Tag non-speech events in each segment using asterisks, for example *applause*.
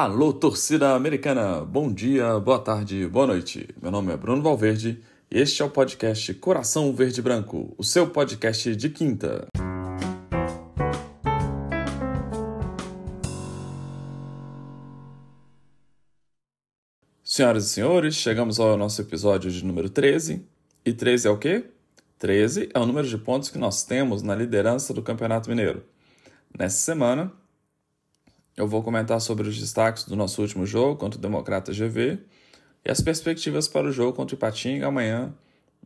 Alô, torcida americana! Bom dia, boa tarde, boa noite. Meu nome é Bruno Valverde e este é o podcast Coração Verde Branco, o seu podcast de quinta. Senhoras e senhores, chegamos ao nosso episódio de número 13. E 13 é o quê? 13 é o número de pontos que nós temos na liderança do Campeonato Mineiro. Nessa semana, eu vou comentar sobre os destaques do nosso último jogo contra o Democrata GV e as perspectivas para o jogo contra o Ipatinga amanhã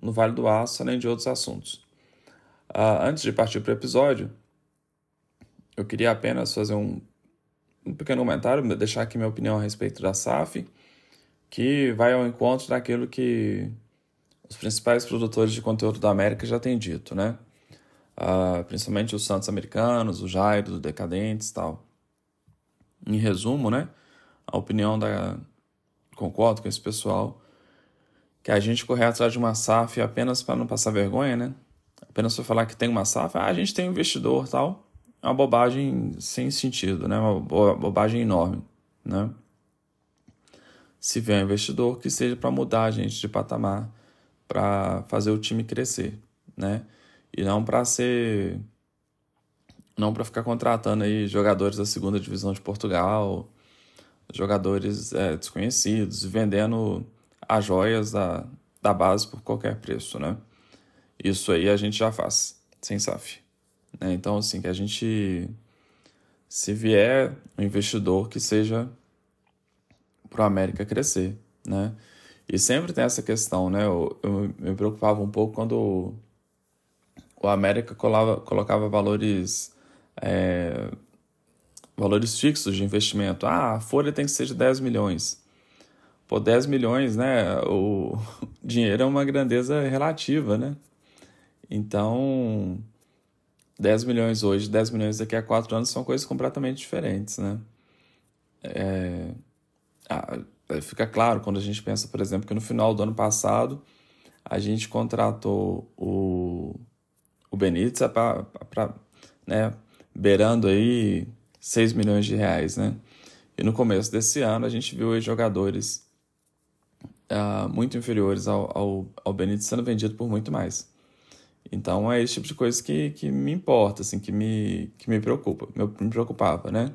no Vale do Aço, além de outros assuntos. Uh, antes de partir para o episódio, eu queria apenas fazer um, um pequeno comentário, deixar aqui minha opinião a respeito da SAF, que vai ao encontro daquilo que os principais produtores de conteúdo da América já têm dito, né? Uh, principalmente os Santos americanos, o Jairo, os Decadentes e tal em resumo, né, a opinião da. Concordo com esse pessoal. Que a gente correr atrás de uma SAF apenas para não passar vergonha, né? Apenas para falar que tem uma SAF, ah, a gente tem um investidor tal. É uma bobagem sem sentido, né? Uma bobagem enorme, né? Se vier um investidor, que seja para mudar a gente de patamar, para fazer o time crescer, né? E não para ser não para ficar contratando aí jogadores da segunda divisão de Portugal, jogadores é, desconhecidos, vendendo as joias da, da base por qualquer preço, né? Isso aí a gente já faz, sem SAF. Né? Então, assim, que a gente, se vier um investidor que seja para América crescer, né? E sempre tem essa questão, né? Eu, eu me preocupava um pouco quando o América colava, colocava valores é, valores fixos de investimento. Ah, a folha tem que ser de 10 milhões. Pô, 10 milhões, né? O *laughs* dinheiro é uma grandeza relativa, né? Então, 10 milhões hoje, 10 milhões daqui a 4 anos são coisas completamente diferentes, né? É, ah, fica claro quando a gente pensa, por exemplo, que no final do ano passado a gente contratou o, o Benítez para né, beirando aí 6 milhões de reais, né? E no começo desse ano a gente viu jogadores uh, muito inferiores ao, ao, ao Benítez sendo vendido por muito mais. Então é esse tipo de coisa que, que me importa, assim, que me, que me preocupa, me preocupava, né?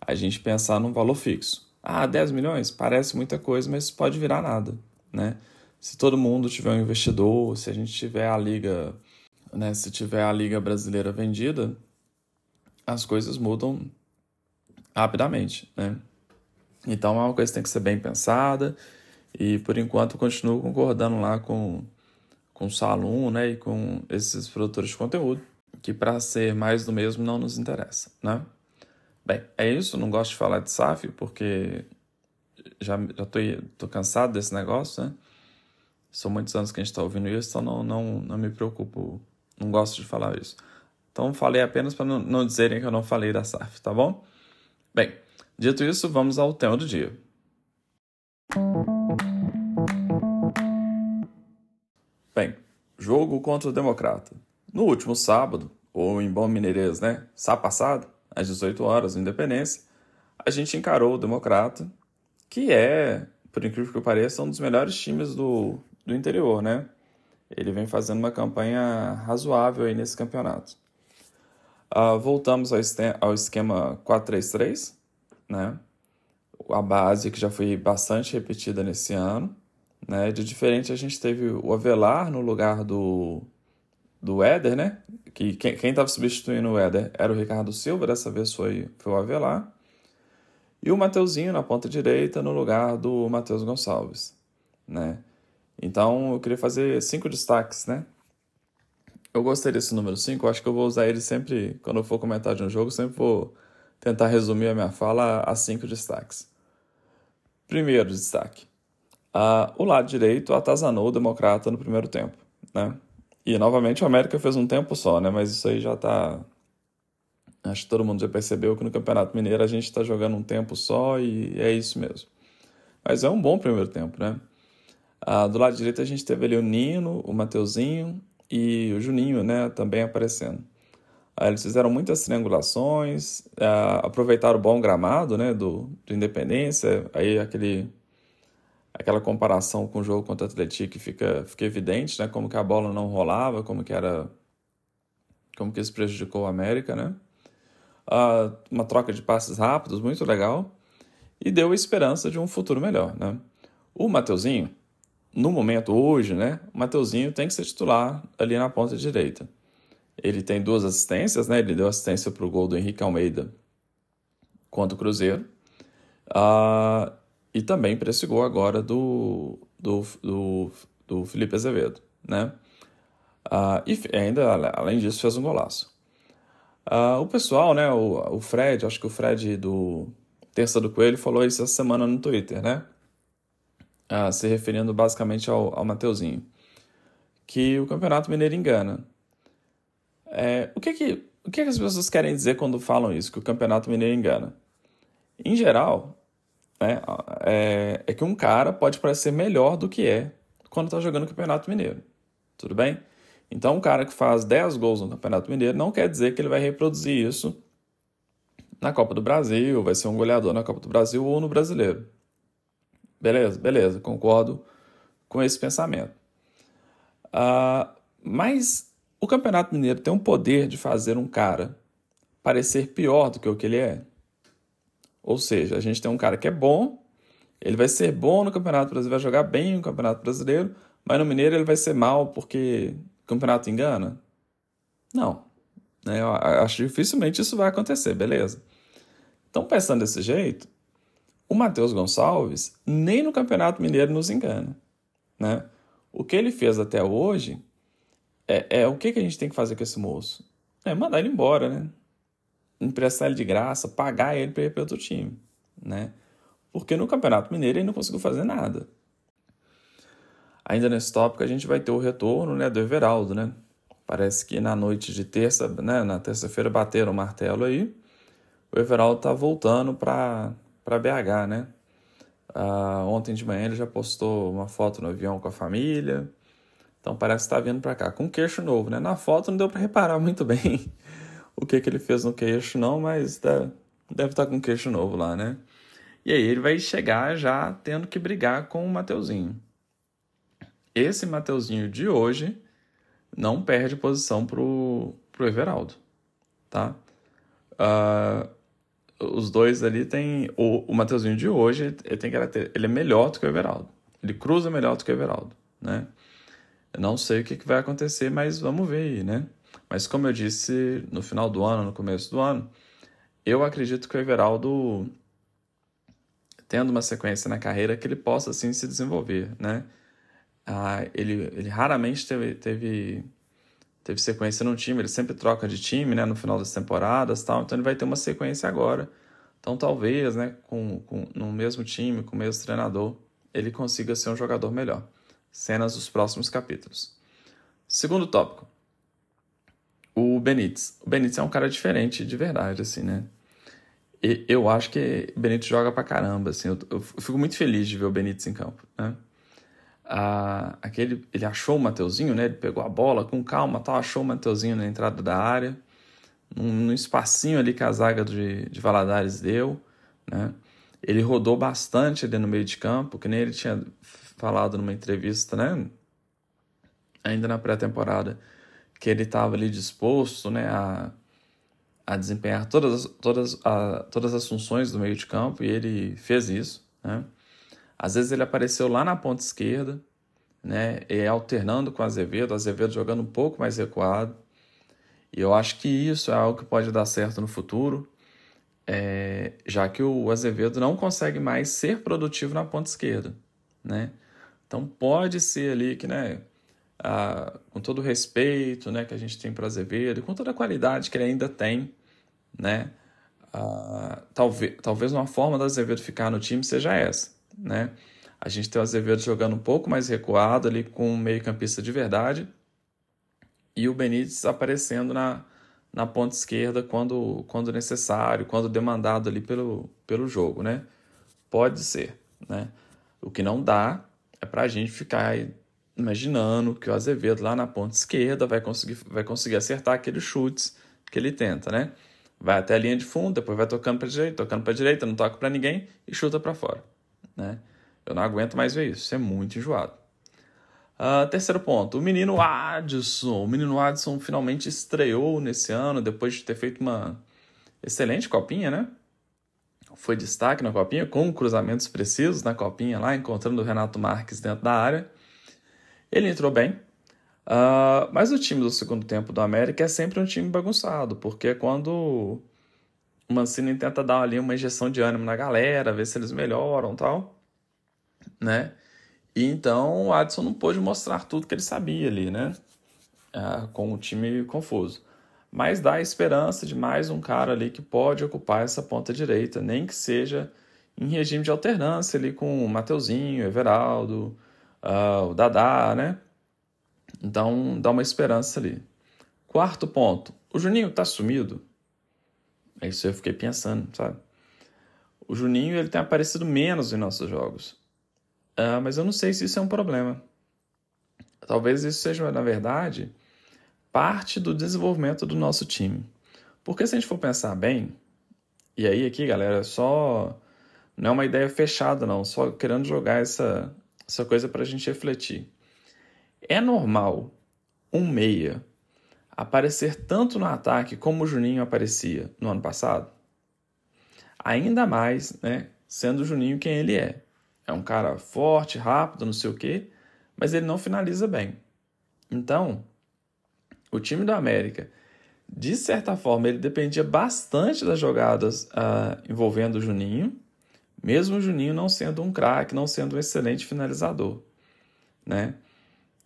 A gente pensar num valor fixo. Ah, 10 milhões? Parece muita coisa, mas pode virar nada, né? Se todo mundo tiver um investidor, se a gente tiver a liga, né, se tiver a liga brasileira vendida, as coisas mudam rapidamente, né? Então é uma coisa que tem que ser bem pensada e por enquanto continuo concordando lá com, com o Salum, né, e com esses produtores de conteúdo, que para ser mais do mesmo não nos interessa, né? Bem, é isso, não gosto de falar de SAF porque já, já tô, tô cansado desse negócio, né? São muitos anos que a gente está ouvindo isso, então não, não, não me preocupo, não gosto de falar isso. Então falei apenas para não, dizerem que eu não falei da SAF, tá bom? Bem, dito isso, vamos ao tema do dia. Bem, jogo contra o Democrata. No último sábado, ou em bom mineirês, né? Sábado passado, às 18 horas, Independência, a gente encarou o Democrata, que é, por incrível que pareça, um dos melhores times do, do interior, né? Ele vem fazendo uma campanha razoável aí nesse campeonato. Uh, voltamos ao, ao esquema 4-3-3, né? A base que já foi bastante repetida nesse ano. Né? De diferente, a gente teve o Avelar no lugar do, do Éder, né? Que quem estava substituindo o Éder era o Ricardo Silva, dessa vez foi, foi o Avelar. E o Mateuzinho na ponta direita no lugar do Matheus Gonçalves, né? Então eu queria fazer cinco destaques, né? Eu gostei desse número 5, acho que eu vou usar ele sempre, quando eu for comentar de um jogo, sempre vou tentar resumir a minha fala a cinco destaques. Primeiro destaque. Uh, o lado direito atazanou o Democrata no primeiro tempo, né? E novamente o América fez um tempo só, né? Mas isso aí já tá. Acho que todo mundo já percebeu que no Campeonato Mineiro a gente está jogando um tempo só e é isso mesmo. Mas é um bom primeiro tempo, né? Uh, do lado direito a gente teve ali o Nino, o Mateuzinho e o Juninho, né, também aparecendo. Uh, eles fizeram muitas triangulações, uh, aproveitaram o bom gramado né, do, do Independência, aí aquele, aquela comparação com o jogo contra o Atlético fica, fica evidente, né, como que a bola não rolava, como que era como que isso prejudicou o América, né? Uh, uma troca de passes rápidos, muito legal, e deu a esperança de um futuro melhor, né? O Mateuzinho, no momento hoje, né, o Mateuzinho tem que ser titular ali na ponta direita. Ele tem duas assistências, né? Ele deu assistência para o gol do Henrique Almeida contra o Cruzeiro. Uh, e também para esse gol agora do, do, do, do Felipe Azevedo, né? Uh, e ainda, além disso, fez um golaço. Uh, o pessoal, né, o, o Fred, acho que o Fred do Terça do Coelho falou isso essa semana no Twitter, né? Uh, se referindo basicamente ao, ao Mateuzinho. Que o Campeonato Mineiro engana. É, o que que, o que que as pessoas querem dizer quando falam isso, que o Campeonato Mineiro engana? Em geral, né, é, é que um cara pode parecer melhor do que é quando está jogando o Campeonato Mineiro. Tudo bem? Então, um cara que faz 10 gols no Campeonato Mineiro não quer dizer que ele vai reproduzir isso na Copa do Brasil, vai ser um goleador na Copa do Brasil ou no Brasileiro. Beleza? Beleza, concordo com esse pensamento. Uh, mas o Campeonato Mineiro tem um poder de fazer um cara parecer pior do que o que ele é. Ou seja, a gente tem um cara que é bom, ele vai ser bom no Campeonato Brasileiro, vai jogar bem no Campeonato Brasileiro, mas no Mineiro ele vai ser mal porque campeonato engana? Não. Né? Eu acho dificilmente isso vai acontecer, beleza. Então, pensando desse jeito, o Matheus Gonçalves nem no Campeonato Mineiro nos engana. Né? O que ele fez até hoje é, é o que, que a gente tem que fazer com esse moço? É mandar ele embora, né? Emprestar ele de graça, pagar ele para ir para outro time, né? Porque no Campeonato Mineiro ele não conseguiu fazer nada. Ainda nesse tópico, a gente vai ter o retorno né, do Everaldo, né? Parece que na noite de terça, né, na terça-feira, bateram o martelo aí. O Everaldo tá voltando para BH, né? Ah, ontem de manhã ele já postou uma foto no avião com a família. Então parece que está vindo para cá com queixo novo, né? Na foto não deu para reparar *laughs* muito bem o que, que ele fez no queixo, não, mas deve, deve estar tá com queixo novo lá, né? E aí ele vai chegar já tendo que brigar com o Mateuzinho esse Mateuzinho de hoje não perde posição pro, pro Everaldo, tá? Uh, os dois ali tem o, o Mateuzinho de hoje ele tem caráter, ele é melhor do que o Everaldo. Ele cruza melhor do que o Everaldo, né? Eu não sei o que, que vai acontecer, mas vamos ver aí, né? Mas como eu disse no final do ano, no começo do ano, eu acredito que o Everaldo tendo uma sequência na carreira que ele possa assim se desenvolver, né? Ah, ele, ele raramente teve, teve, teve sequência no time, ele sempre troca de time né, no final das temporadas tal, então ele vai ter uma sequência agora. Então talvez, né, com, com, no mesmo time, com o mesmo treinador, ele consiga ser um jogador melhor. Cenas dos próximos capítulos. Segundo tópico. O Benítez. O Benítez é um cara diferente de verdade, assim, né? E eu acho que Benítez joga pra caramba, assim. Eu, eu fico muito feliz de ver o Benítez em campo, né? Aquele, ele achou o Mateuzinho, né? Ele pegou a bola com calma, tal, achou o Mateuzinho na entrada da área, num, num espacinho ali que a zaga de, de Valadares deu, né? Ele rodou bastante ali no meio de campo, que nem ele tinha falado numa entrevista, né? Ainda na pré-temporada, que ele estava ali disposto, né? A, a desempenhar todas, todas, a, todas as funções do meio de campo e ele fez isso, né? Às vezes ele apareceu lá na ponta esquerda, né, e alternando com Azevedo, Azevedo jogando um pouco mais recuado. E eu acho que isso é algo que pode dar certo no futuro, é, já que o Azevedo não consegue mais ser produtivo na ponta esquerda, né? Então pode ser ali que, né, com todo o respeito, né, que a gente tem para o Azevedo, com toda a qualidade que ele ainda tem, né, talvez, talvez uma forma do Azevedo ficar no time seja essa, né? A gente tem o Azevedo jogando um pouco mais recuado ali com um meio-campista de verdade e o Benítez aparecendo na, na ponta esquerda quando, quando necessário, quando demandado ali pelo, pelo jogo, né? Pode ser, né? O que não dá é para a gente ficar imaginando que o Azevedo lá na ponta esquerda vai conseguir, vai conseguir acertar aqueles chutes que ele tenta, né? Vai até a linha de fundo, depois vai tocando para direita, tocando para direita, não toca para ninguém e chuta para fora, né? Eu não aguento mais ver isso, isso é muito enjoado. Uh, terceiro ponto, o menino Adson. O menino Adson finalmente estreou nesse ano, depois de ter feito uma excelente copinha, né? Foi destaque na copinha, com cruzamentos precisos na copinha lá, encontrando o Renato Marques dentro da área. Ele entrou bem, uh, mas o time do segundo tempo do América é sempre um time bagunçado, porque quando Mancini tenta dar ali uma injeção de ânimo na galera, ver se eles melhoram tal né? E então o Adson não pôde mostrar tudo que ele sabia ali, né? Ah, com o time confuso. Mas dá a esperança de mais um cara ali que pode ocupar essa ponta direita, nem que seja em regime de alternância ali com o Mateuzinho, Everaldo, uh, o Dadá, né? Então dá uma esperança ali. Quarto ponto, o Juninho tá sumido? É isso eu fiquei pensando, sabe? O Juninho ele tem aparecido menos em nossos jogos. Uh, mas eu não sei se isso é um problema. Talvez isso seja, na verdade, parte do desenvolvimento do nosso time. Porque se a gente for pensar bem, e aí aqui, galera, só não é uma ideia fechada, não, só querendo jogar essa, essa coisa para a gente refletir. É normal um meia aparecer tanto no ataque como o Juninho aparecia no ano passado? Ainda mais, né, sendo o Juninho quem ele é. É um cara forte, rápido, não sei o quê, mas ele não finaliza bem. Então, o time do América, de certa forma, ele dependia bastante das jogadas uh, envolvendo o Juninho, mesmo o Juninho não sendo um craque, não sendo um excelente finalizador, né?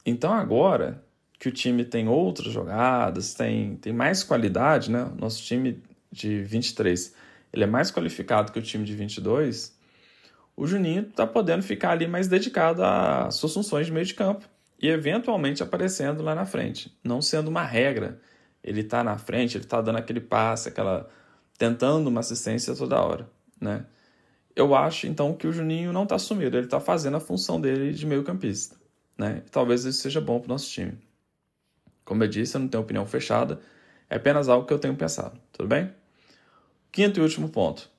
Então agora que o time tem outras jogadas, tem, tem mais qualidade, né? Nosso time de 23, ele é mais qualificado que o time de 22, o Juninho está podendo ficar ali mais dedicado às suas funções de meio de campo e eventualmente aparecendo lá na frente, não sendo uma regra. Ele está na frente, ele está dando aquele passe, aquela tentando uma assistência toda hora, né? Eu acho então que o Juninho não está sumido, ele está fazendo a função dele de meio campista, né? Talvez isso seja bom para o nosso time. Como eu disse, eu não tenho opinião fechada, é apenas algo que eu tenho pensado, tudo bem? Quinto e último ponto.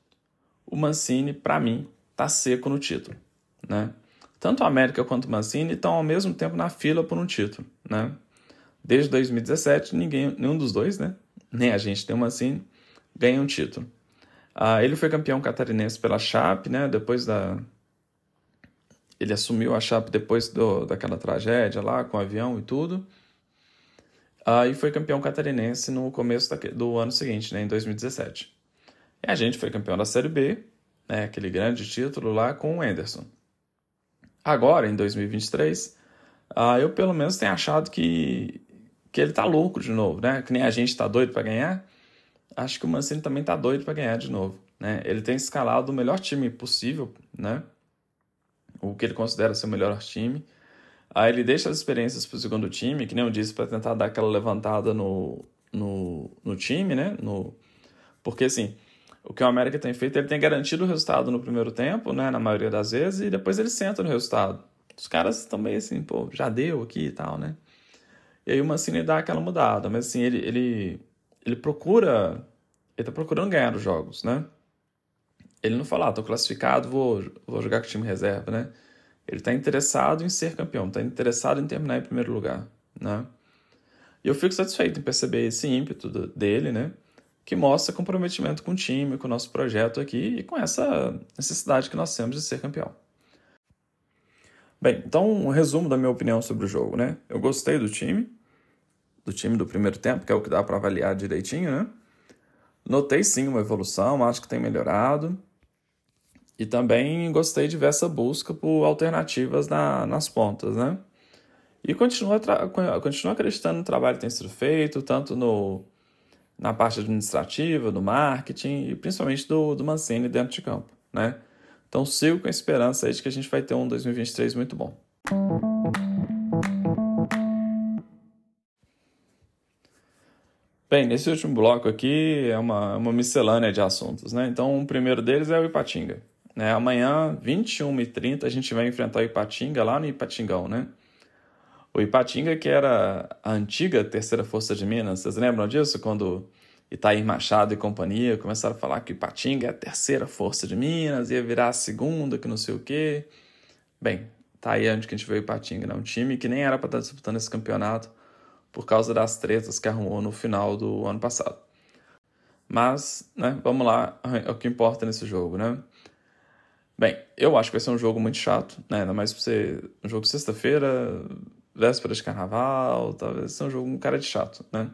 O Mancini, para mim, tá seco no título, né? Tanto a América quanto o Mancini estão ao mesmo tempo na fila por um título, né? Desde 2017, ninguém, nenhum dos dois, né? Nem a gente, nem o Mancini, ganha um título. Ah, ele foi campeão catarinense pela Chape, né? Depois da... Ele assumiu a Chape depois do, daquela tragédia lá, com o avião e tudo. Ah, e foi campeão catarinense no começo do ano seguinte, né? Em 2017. E a gente foi campeão da Série B, né, aquele grande título lá com o Anderson. Agora, em 2023, uh, ah, eu pelo menos tenho achado que, que ele tá louco de novo, né? Que nem a gente tá doido para ganhar. Acho que o Mancini também tá doido para ganhar de novo, né? Ele tem escalado o melhor time possível, né? O que ele considera ser o melhor time. Aí ele deixa as experiências para o segundo time, que nem eu disse, para tentar dar aquela levantada no, no, no time, né? No, porque assim, o que o América tem feito, ele tem garantido o resultado no primeiro tempo, né, na maioria das vezes, e depois ele senta no resultado. Os caras estão meio assim, pô, já deu aqui e tal, né? E aí o Mancini dá aquela mudada, mas assim, ele, ele, ele procura, ele tá procurando ganhar os jogos, né? Ele não fala, ah, tô classificado, vou, vou jogar com o time reserva, né? Ele tá interessado em ser campeão, tá interessado em terminar em primeiro lugar, né? E eu fico satisfeito em perceber esse ímpeto dele, né? que mostra comprometimento com o time, com o nosso projeto aqui e com essa necessidade que nós temos de ser campeão. Bem, então um resumo da minha opinião sobre o jogo, né? Eu gostei do time, do time do primeiro tempo, que é o que dá para avaliar direitinho, né? Notei sim uma evolução, acho que tem melhorado. E também gostei de ver essa busca por alternativas na, nas pontas, né? E continuo, acreditando no trabalho que tem sido feito, tanto no na parte administrativa, do marketing e principalmente do, do Mancini dentro de campo, né? Então sigo com a esperança aí de que a gente vai ter um 2023 muito bom. Bem, nesse último bloco aqui é uma, uma miscelânea de assuntos, né? Então o primeiro deles é o Ipatinga. Né? Amanhã, 21h30, a gente vai enfrentar o Ipatinga lá no Ipatingão, né? O Ipatinga, que era a antiga terceira força de Minas, vocês lembram disso? Quando Itair Machado e companhia começaram a falar que Ipatinga é a terceira força de Minas, ia virar a segunda, que não sei o quê. Bem, tá aí onde que a gente veio o Ipatinga, né? Um time que nem era para estar disputando esse campeonato por causa das tretas que arrumou no final do ano passado. Mas, né, vamos lá, é o que importa nesse jogo, né? Bem, eu acho que vai ser um jogo muito chato, né? Ainda mais pra ser um jogo sexta-feira, véspera de carnaval, talvez seja um jogo um cara de chato, né?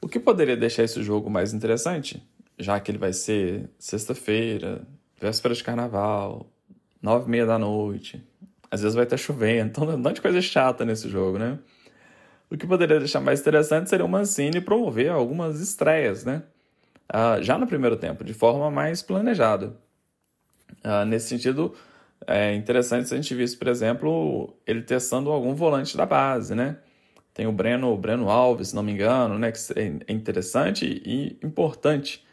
O que poderia deixar esse jogo mais interessante, já que ele vai ser sexta-feira, véspera de carnaval, nove e meia da noite, às vezes vai estar chovendo, então um monte de coisa chata nesse jogo, né? O que poderia deixar mais interessante seria o Mancini promover algumas estreias, né? Uh, já no primeiro tempo, de forma mais planejada. Uh, nesse sentido, é interessante se a gente visse, por exemplo, ele testando algum volante da base, né? Tem o Breno, o Breno Alves, se não me engano, né? Que é interessante e importante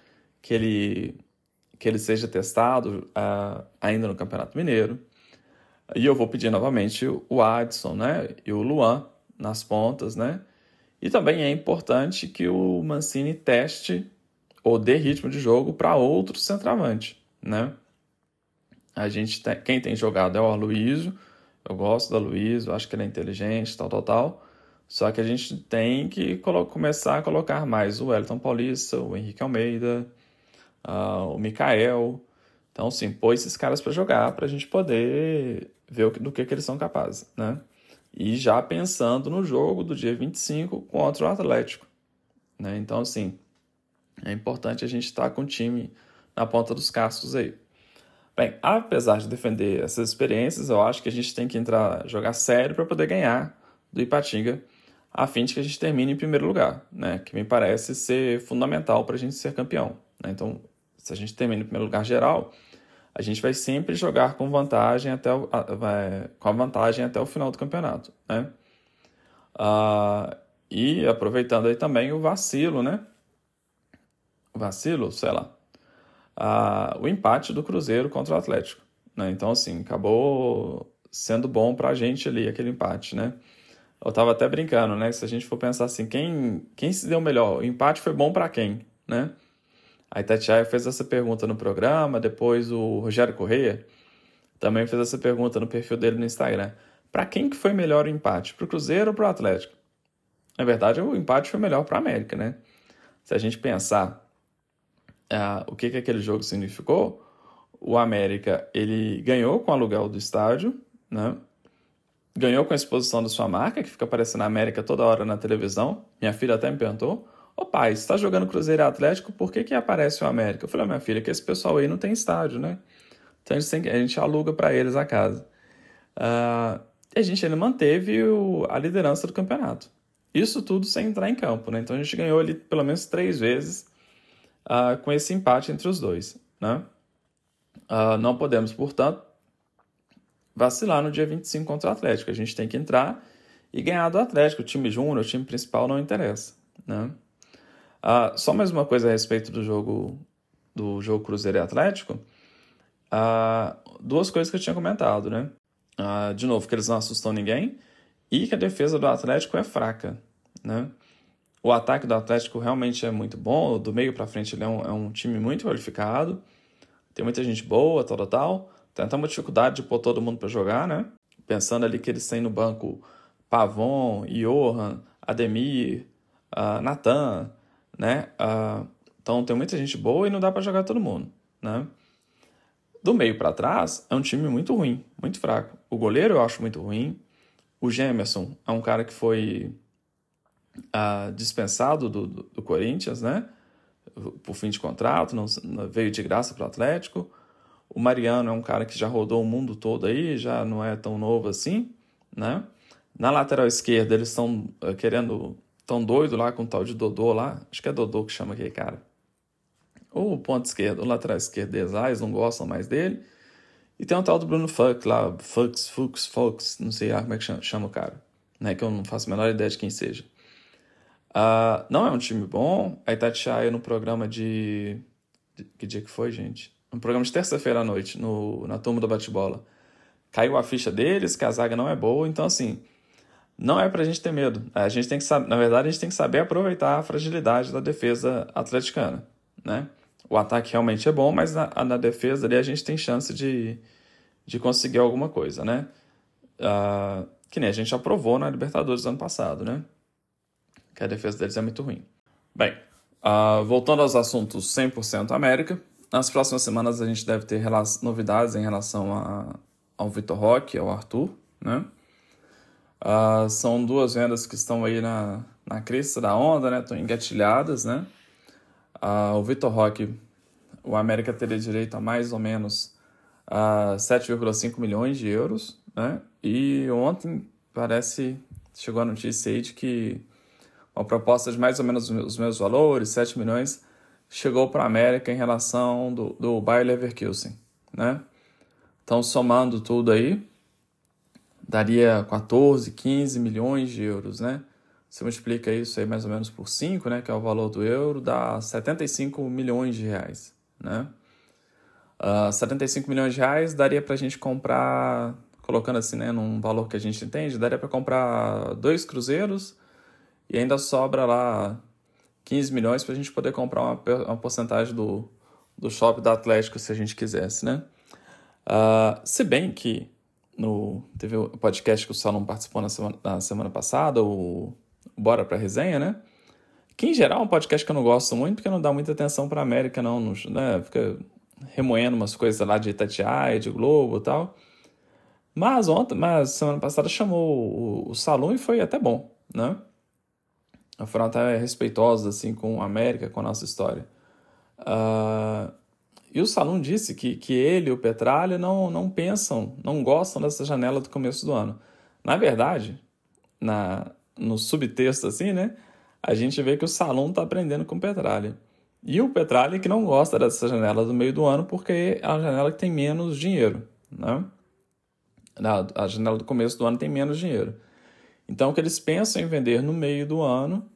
que ele, que ele seja testado uh, ainda no Campeonato Mineiro. E eu vou pedir novamente o Adson, né? E o Luan nas pontas, né? E também é importante que o Mancini teste ou dê ritmo de jogo para outro centroavante, né? A gente tem, quem tem jogado é o Aloysio, eu gosto do Aloysio, acho que ele é inteligente, tal, tal, tal. Só que a gente tem que começar a colocar mais o Wellington Paulista, o Henrique Almeida, uh, o Mikael. Então, sim, pôr esses caras para jogar para a gente poder ver do que, que eles são capazes, né? E já pensando no jogo do dia 25 contra o Atlético, né? Então, assim, é importante a gente estar com o time na ponta dos cascos aí. Bem, apesar de defender essas experiências, eu acho que a gente tem que entrar jogar sério para poder ganhar do Ipatinga, a fim de que a gente termine em primeiro lugar, né? Que me parece ser fundamental para a gente ser campeão. Né? Então, se a gente termina em primeiro lugar geral, a gente vai sempre jogar com vantagem até o, com a vantagem até o final do campeonato, né? Ah, e aproveitando aí também o vacilo, né? O vacilo, sei lá, ah, o empate do Cruzeiro contra o Atlético, né? Então assim acabou sendo bom para a gente ali aquele empate, né? Eu tava até brincando, né? Se a gente for pensar assim, quem quem se deu melhor? O empate foi bom para quem, né? A Itatiaia fez essa pergunta no programa, depois o Rogério Correia também fez essa pergunta no perfil dele no Instagram. Para quem que foi melhor o empate? Para o Cruzeiro ou para o Atlético? Na verdade, o empate foi melhor para a América, né? Se a gente pensar uh, o que, que aquele jogo significou, o América ele ganhou com o aluguel do estádio, né? Ganhou com a exposição da sua marca, que fica aparecendo na América toda hora na televisão. Minha filha até me perguntou. Ô pai, você está jogando Cruzeiro Atlético, por que, que aparece o América? Eu falei, minha filha, que esse pessoal aí não tem estádio, né? Então a gente, tem, a gente aluga para eles a casa. Uh, e a gente ainda manteve o, a liderança do campeonato. Isso tudo sem entrar em campo, né? Então a gente ganhou ali pelo menos três vezes uh, com esse empate entre os dois, né? Uh, não podemos, portanto, vacilar no dia 25 contra o Atlético. A gente tem que entrar e ganhar do Atlético. O time júnior, o time principal não interessa, né? Uh, só mais uma coisa a respeito do jogo do jogo Cruzeiro e Atlético. Uh, duas coisas que eu tinha comentado, né? Uh, de novo, que eles não assustam ninguém e que a defesa do Atlético é fraca, né? O ataque do Atlético realmente é muito bom, do meio para frente ele é um, é um, time muito qualificado, tem muita gente boa, tal, tal, tal. Tem até uma dificuldade de pôr todo mundo para jogar, né? Pensando ali que eles têm no banco Pavon, Johan, Ademir, uh, Natan, né? Uh, então tem muita gente boa e não dá para jogar todo mundo, né? Do meio para trás é um time muito ruim, muito fraco. O goleiro eu acho muito ruim. O Gemerson é um cara que foi dispensado do, do, do, Corinthians, né? Por fim de contrato, não, veio de graça para o Atlético. O Mariano é um cara que já rodou o mundo todo aí, já não é tão novo assim, né? Na lateral esquerda eles estão uh, querendo tão doido lá com o tal de Dodô lá. Acho que é Dodô que chama aquele cara. O ponto esquerdo, o lateral esquerdo eles não gostam mais dele. E tem um tal do Bruno Fux lá, Fux, Fux, Fux, não sei lá como é que chama, chama o cara. Né, que eu não faço a menor ideia de quem seja. Uh, não é um time bom. A Itatiaia no programa de... de... Que dia que foi, gente? No programa de terça-feira à noite, no, na turma do bate-bola. Caiu a ficha deles, que a zaga não é boa. Então, assim, não é para a gente ter medo. A gente tem que saber, na verdade, a gente tem que saber aproveitar a fragilidade da defesa atleticana, né? O ataque realmente é bom, mas na, na defesa ali a gente tem chance de, de conseguir alguma coisa, né? Uh, que nem a gente aprovou na Libertadores ano passado, né? Que a defesa deles é muito ruim. Bem, uh, voltando aos assuntos 100% América, nas próximas semanas a gente deve ter novidades em relação a, ao Vitor Roque ao Arthur, né? Uh, são duas vendas que estão aí na, na crista da onda, né? Estão engatilhadas, né? Uh, o Vitor Roque, o América teria direito a mais ou menos uh, 7,5 milhões de euros, né? E ontem parece chegou a notícia aí de que uma proposta de mais ou menos os mesmos valores, 7 milhões, chegou para a América em relação do, do Bayer Leverkusen, né? Então, somando tudo aí, daria 14, 15 milhões de euros, né? Você multiplica isso aí mais ou menos por 5, né, que é o valor do euro, dá 75 milhões de reais, né? Uh, ah, 75 milhões de reais daria para a gente comprar, colocando assim, né, num valor que a gente entende, daria para comprar dois cruzeiros e ainda sobra lá 15 milhões para a gente poder comprar uma, uma porcentagem do, do shopping da Atlético se a gente quisesse, né? Uh, se bem que no, teve o podcast que o Salom participou na semana, na semana passada, o Bora Pra Resenha, né? Que em geral é um podcast que eu não gosto muito, porque não dá muita atenção pra América, não, né? Fica remoendo umas coisas lá de Itatiaia, de Globo e tal. Mas ontem, mas semana passada chamou o, o e foi até bom, né? Foram até respeitosos, assim, com a América, com a nossa história. Uh, e o Salum disse que, que ele e o Petralha não, não pensam, não gostam dessa janela do começo do ano. Na verdade, na, no subtexto assim, né? A gente vê que o Salum está aprendendo com o Petralha. E o Petralha que não gosta dessa janela do meio do ano porque é a janela que tem menos dinheiro, né? A janela do começo do ano tem menos dinheiro. Então, o que eles pensam em vender no meio do ano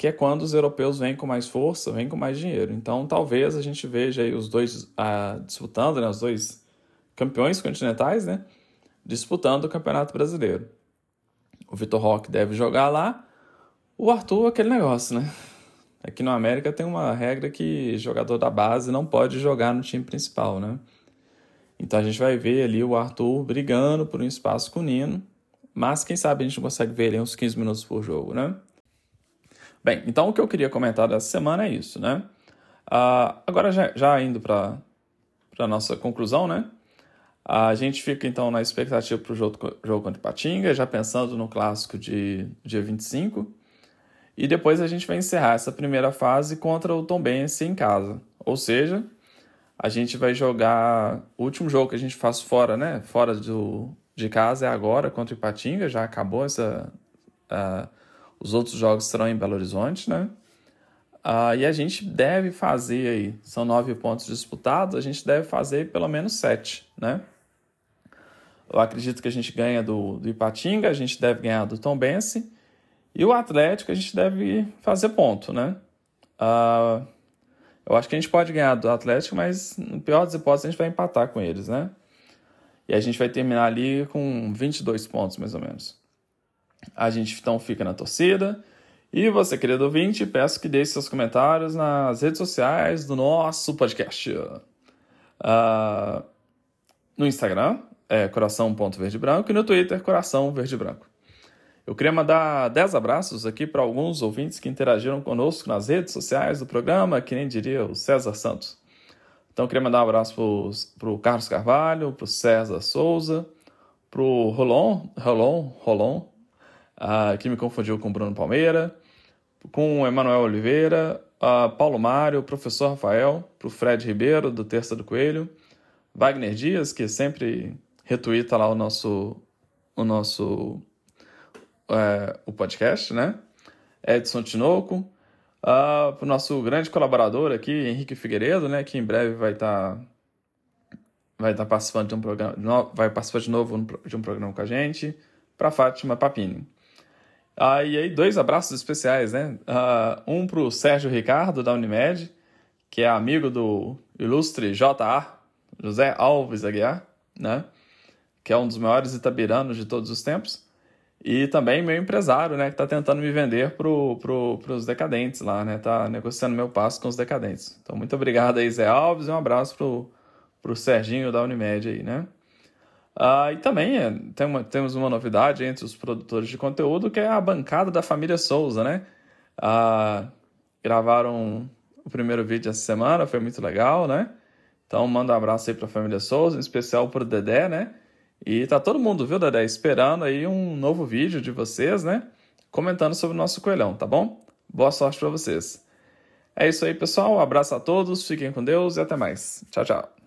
que é quando os europeus vêm com mais força, vêm com mais dinheiro. Então, talvez a gente veja aí os dois ah, disputando, né, os dois campeões continentais, né, disputando o Campeonato Brasileiro. O Vitor Roque deve jogar lá, o Arthur, aquele negócio, né? Aqui no América tem uma regra que jogador da base não pode jogar no time principal, né? Então a gente vai ver ali o Arthur brigando por um espaço com o Nino, mas quem sabe a gente consegue ver ele uns 15 minutos por jogo, né? Bem, então o que eu queria comentar dessa semana é isso, né? Uh, agora, já, já indo para a nossa conclusão, né? A gente fica então na expectativa para o jogo, jogo contra Patinga, já pensando no clássico de dia 25. E depois a gente vai encerrar essa primeira fase contra o Tombense em casa. Ou seja, a gente vai jogar. O último jogo que a gente faz fora, né? Fora do, de casa é agora contra o Ipatinga, já acabou essa. Uh, os outros jogos serão em Belo Horizonte, né? Ah, e a gente deve fazer aí, são nove pontos disputados, a gente deve fazer pelo menos sete, né? Eu acredito que a gente ganha do, do Ipatinga, a gente deve ganhar do Tombense, e o Atlético a gente deve fazer ponto, né? Ah, eu acho que a gente pode ganhar do Atlético, mas no pior das hipóteses a gente vai empatar com eles, né? E a gente vai terminar ali com 22 pontos, mais ou menos. A gente então fica na torcida. E você, querido ouvinte, peço que deixe seus comentários nas redes sociais do nosso podcast. Uh, no Instagram, é coração.verdebranco, e no Twitter, coração verde branco. Eu queria mandar 10 abraços aqui para alguns ouvintes que interagiram conosco nas redes sociais do programa, que nem diria o César Santos. Então, eu queria mandar um abraço para o Carlos Carvalho, para o César Souza, para o Rolon, Rolon, Rolon, uh, que me confundiu com Bruno Palmeira, com Emanuel Oliveira, uh, Paulo Mário, professor Rafael, para o Fred Ribeiro, do Terça do Coelho, Wagner Dias, que sempre retuita lá o nosso, o nosso é, o podcast, né? Edson Tinoco, uh, para o nosso grande colaborador aqui, Henrique Figueiredo, né? Que em breve vai estar tá, vai estar tá participando de um programa, vai participar de novo de um programa com a gente, para Fátima Papini. Ah, e aí, dois abraços especiais, né? Uh, um para o Sérgio Ricardo, da Unimed, que é amigo do ilustre J.A., José Alves Aguiar, né? Que é um dos maiores itabiranos de todos os tempos. E também meu empresário, né, que está tentando me vender para pro, os decadentes lá, né? Tá negociando meu passo com os decadentes. Então, muito obrigado aí, Zé Alves, e um abraço pro, pro Serginho da Unimed aí, né? Ah, e também é, tem uma, temos uma novidade entre os produtores de conteúdo, que é a bancada da família Souza, né? Ah, gravaram o primeiro vídeo essa semana, foi muito legal, né? Então, manda um abraço aí para a família Souza, em especial para o Dedé, né? E tá todo mundo, viu, Dedé, esperando aí um novo vídeo de vocês, né? Comentando sobre o nosso coelhão, tá bom? Boa sorte para vocês. É isso aí, pessoal. Um abraço a todos, fiquem com Deus e até mais. Tchau, tchau.